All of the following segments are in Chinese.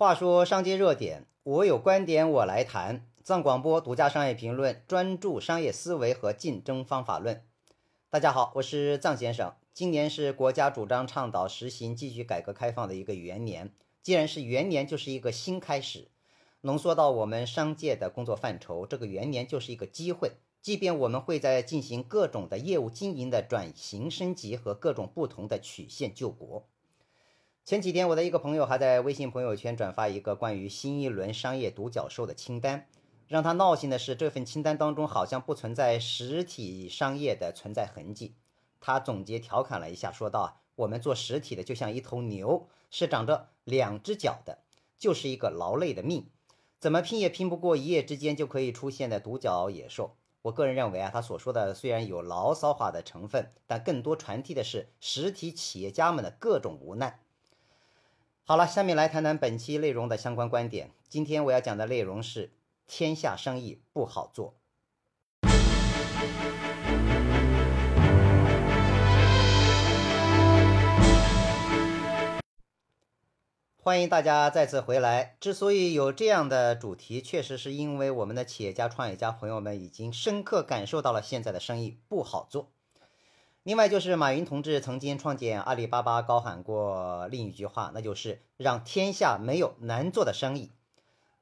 话说商界热点，我有观点我来谈。藏广播独家商业评论，专注商业思维和竞争方法论。大家好，我是藏先生。今年是国家主张倡导实行继续改革开放的一个元年。既然是元年，就是一个新开始。浓缩到我们商界的工作范畴，这个元年就是一个机会。即便我们会在进行各种的业务经营的转型升级和各种不同的曲线救国。前几天，我的一个朋友还在微信朋友圈转发一个关于新一轮商业独角兽的清单。让他闹心的是，这份清单当中好像不存在实体商业的存在痕迹。他总结调侃了一下，说道：“我们做实体的就像一头牛，是长着两只脚的，就是一个劳累的命，怎么拼也拼不过一夜之间就可以出现的独角野兽。”我个人认为啊，他所说的虽然有牢骚化的成分，但更多传递的是实体企业家们的各种无奈。好了，下面来谈谈本期内容的相关观点。今天我要讲的内容是。天下生意不好做。欢迎大家再次回来。之所以有这样的主题，确实是因为我们的企业家、创业家朋友们已经深刻感受到了现在的生意不好做。另外，就是马云同志曾经创建阿里巴巴，高喊过另一句话，那就是让天下没有难做的生意。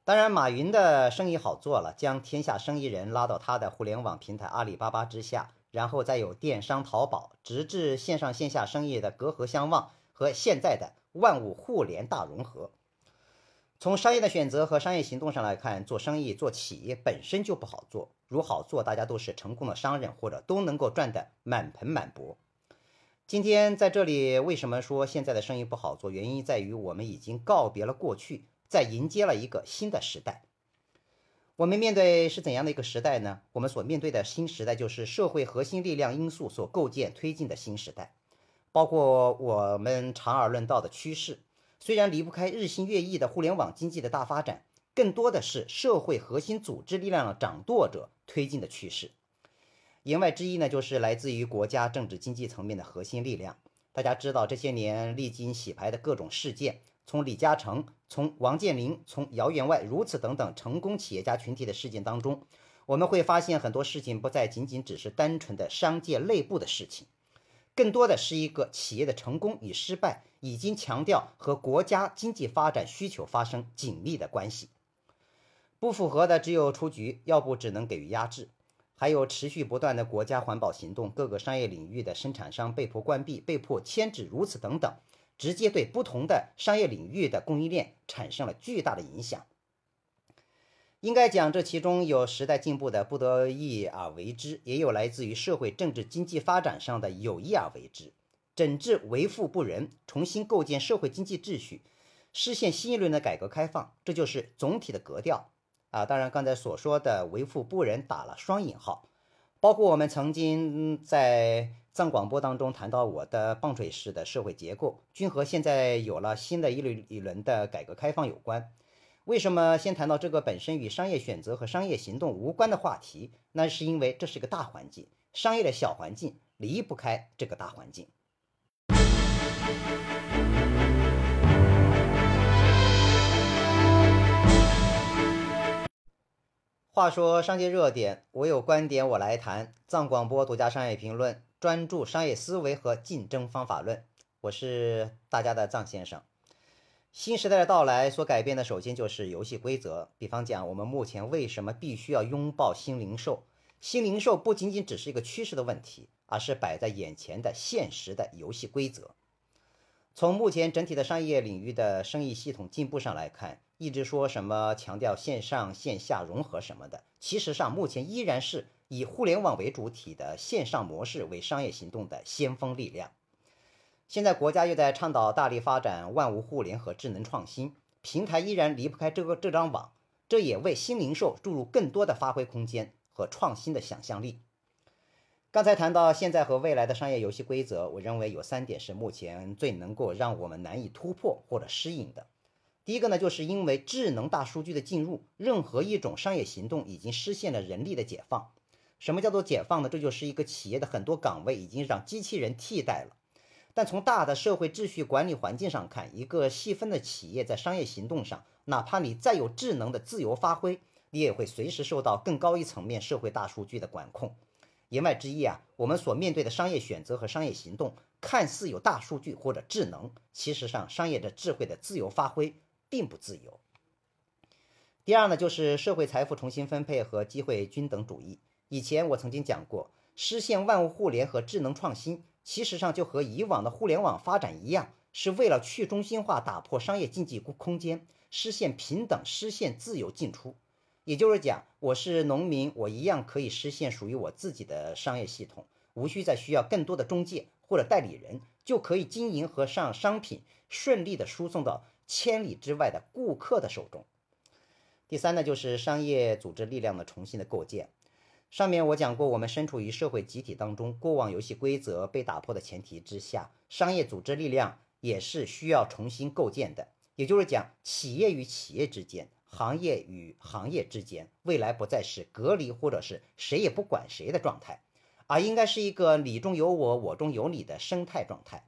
当然，马云的生意好做了，将天下生意人拉到他的互联网平台阿里巴巴之下，然后再有电商淘宝，直至线上线下生意的隔河相望和现在的万物互联大融合。从商业的选择和商业行动上来看，做生意做企业本身就不好做。如好做，大家都是成功的商人，或者都能够赚得满盆满钵。今天在这里，为什么说现在的生意不好做？原因在于我们已经告别了过去。在迎接了一个新的时代，我们面对是怎样的一个时代呢？我们所面对的新时代就是社会核心力量因素所构建推进的新时代，包括我们长而论道的趋势，虽然离不开日新月异的互联网经济的大发展，更多的是社会核心组织力量的掌舵者推进的趋势。言外之意呢，就是来自于国家政治经济层面的核心力量。大家知道，这些年历经洗牌的各种事件。从李嘉诚、从王健林、从姚员外，如此等等成功企业家群体的事件当中，我们会发现很多事情不再仅仅只是单纯的商界内部的事情，更多的是一个企业的成功与失败已经强调和国家经济发展需求发生紧密的关系。不符合的只有出局，要不只能给予压制，还有持续不断的国家环保行动，各个商业领域的生产商被迫关闭、被迫迁址，如此等等。直接对不同的商业领域的供应链产生了巨大的影响。应该讲，这其中有时代进步的不得已而为之，也有来自于社会政治经济发展上的有意而为之。整治为富不仁，重新构建社会经济秩序，实现新一轮的改革开放，这就是总体的格调啊。当然，刚才所说的为富不仁打了双引号，包括我们曾经在。藏广播当中谈到我的棒槌式的社会结构，均和现在有了新的一轮一轮的改革开放有关。为什么先谈到这个本身与商业选择和商业行动无关的话题？那是因为这是个大环境，商业的小环境离不开这个大环境。话说商界热点，我有观点我来谈。藏广播独家商业评论。专注商业思维和竞争方法论，我是大家的藏先生。新时代的到来所改变的，首先就是游戏规则。比方讲，我们目前为什么必须要拥抱新零售？新零售不仅仅只是一个趋势的问题，而是摆在眼前的现实的游戏规则。从目前整体的商业领域的生意系统进步上来看，一直说什么强调线上线下融合什么的，其实上目前依然是。以互联网为主体的线上模式为商业行动的先锋力量。现在国家又在倡导大力发展万物互联和智能创新，平台依然离不开这个这张网，这也为新零售注入更多的发挥空间和创新的想象力。刚才谈到现在和未来的商业游戏规则，我认为有三点是目前最能够让我们难以突破或者适应的。第一个呢，就是因为智能大数据的进入，任何一种商业行动已经实现了人力的解放。什么叫做解放呢？这就是一个企业的很多岗位已经让机器人替代了。但从大的社会秩序管理环境上看，一个细分的企业在商业行动上，哪怕你再有智能的自由发挥，你也会随时受到更高一层面社会大数据的管控。言外之意啊，我们所面对的商业选择和商业行动，看似有大数据或者智能，其实上商业的智慧的自由发挥并不自由。第二呢，就是社会财富重新分配和机会均等主义。以前我曾经讲过，实现万物互联和智能创新，其实上就和以往的互联网发展一样，是为了去中心化，打破商业经济空间，实现平等，实现自由进出。也就是讲，我是农民，我一样可以实现属于我自己的商业系统，无需再需要更多的中介或者代理人，就可以经营和上商品顺利的输送到千里之外的顾客的手中。第三呢，就是商业组织力量的重新的构建。上面我讲过，我们身处于社会集体当中，过往游戏规则被打破的前提之下，商业组织力量也是需要重新构建的。也就是讲，企业与企业之间。行业与行业之间，未来不再是隔离或者是谁也不管谁的状态，而应该是一个你中有我，我中有你的生态状态。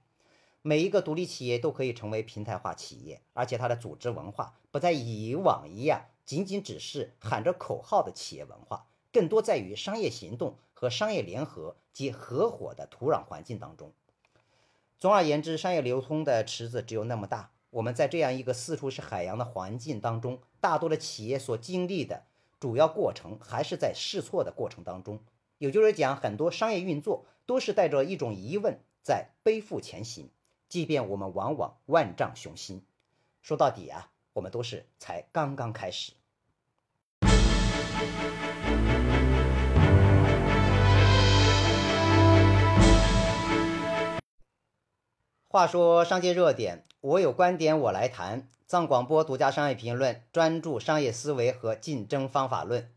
每一个独立企业都可以成为平台化企业，而且它的组织文化不再以往一样，仅仅只是喊着口号的企业文化，更多在于商业行动和商业联合及合伙的土壤环境当中。总而言之，商业流通的池子只有那么大。我们在这样一个四处是海洋的环境当中，大多的企业所经历的主要过程还是在试错的过程当中。也就是讲，很多商业运作都是带着一种疑问在背负前行，即便我们往往万丈雄心，说到底啊，我们都是才刚刚开始。话说商界热点，我有观点我来谈。藏广播独家商业评论，专注商业思维和竞争方法论。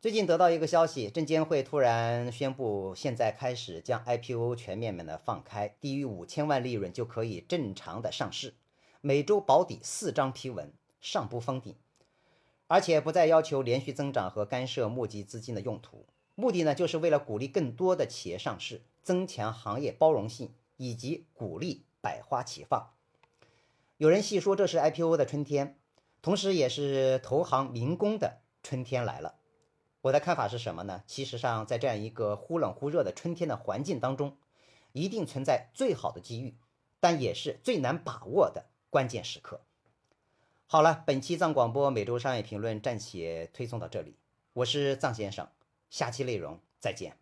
最近得到一个消息，证监会突然宣布，现在开始将 IPO 全面面的放开，低于五千万利润就可以正常的上市，每周保底四张批文，上不封顶，而且不再要求连续增长和干涉募集资金的用途。目的呢，就是为了鼓励更多的企业上市，增强行业包容性。以及鼓励百花齐放。有人细说这是 IPO 的春天，同时也是投行民工的春天来了。我的看法是什么呢？其实上，在这样一个忽冷忽热的春天的环境当中，一定存在最好的机遇，但也是最难把握的关键时刻。好了，本期藏广播每周商业评论暂且推送到这里，我是藏先生，下期内容再见。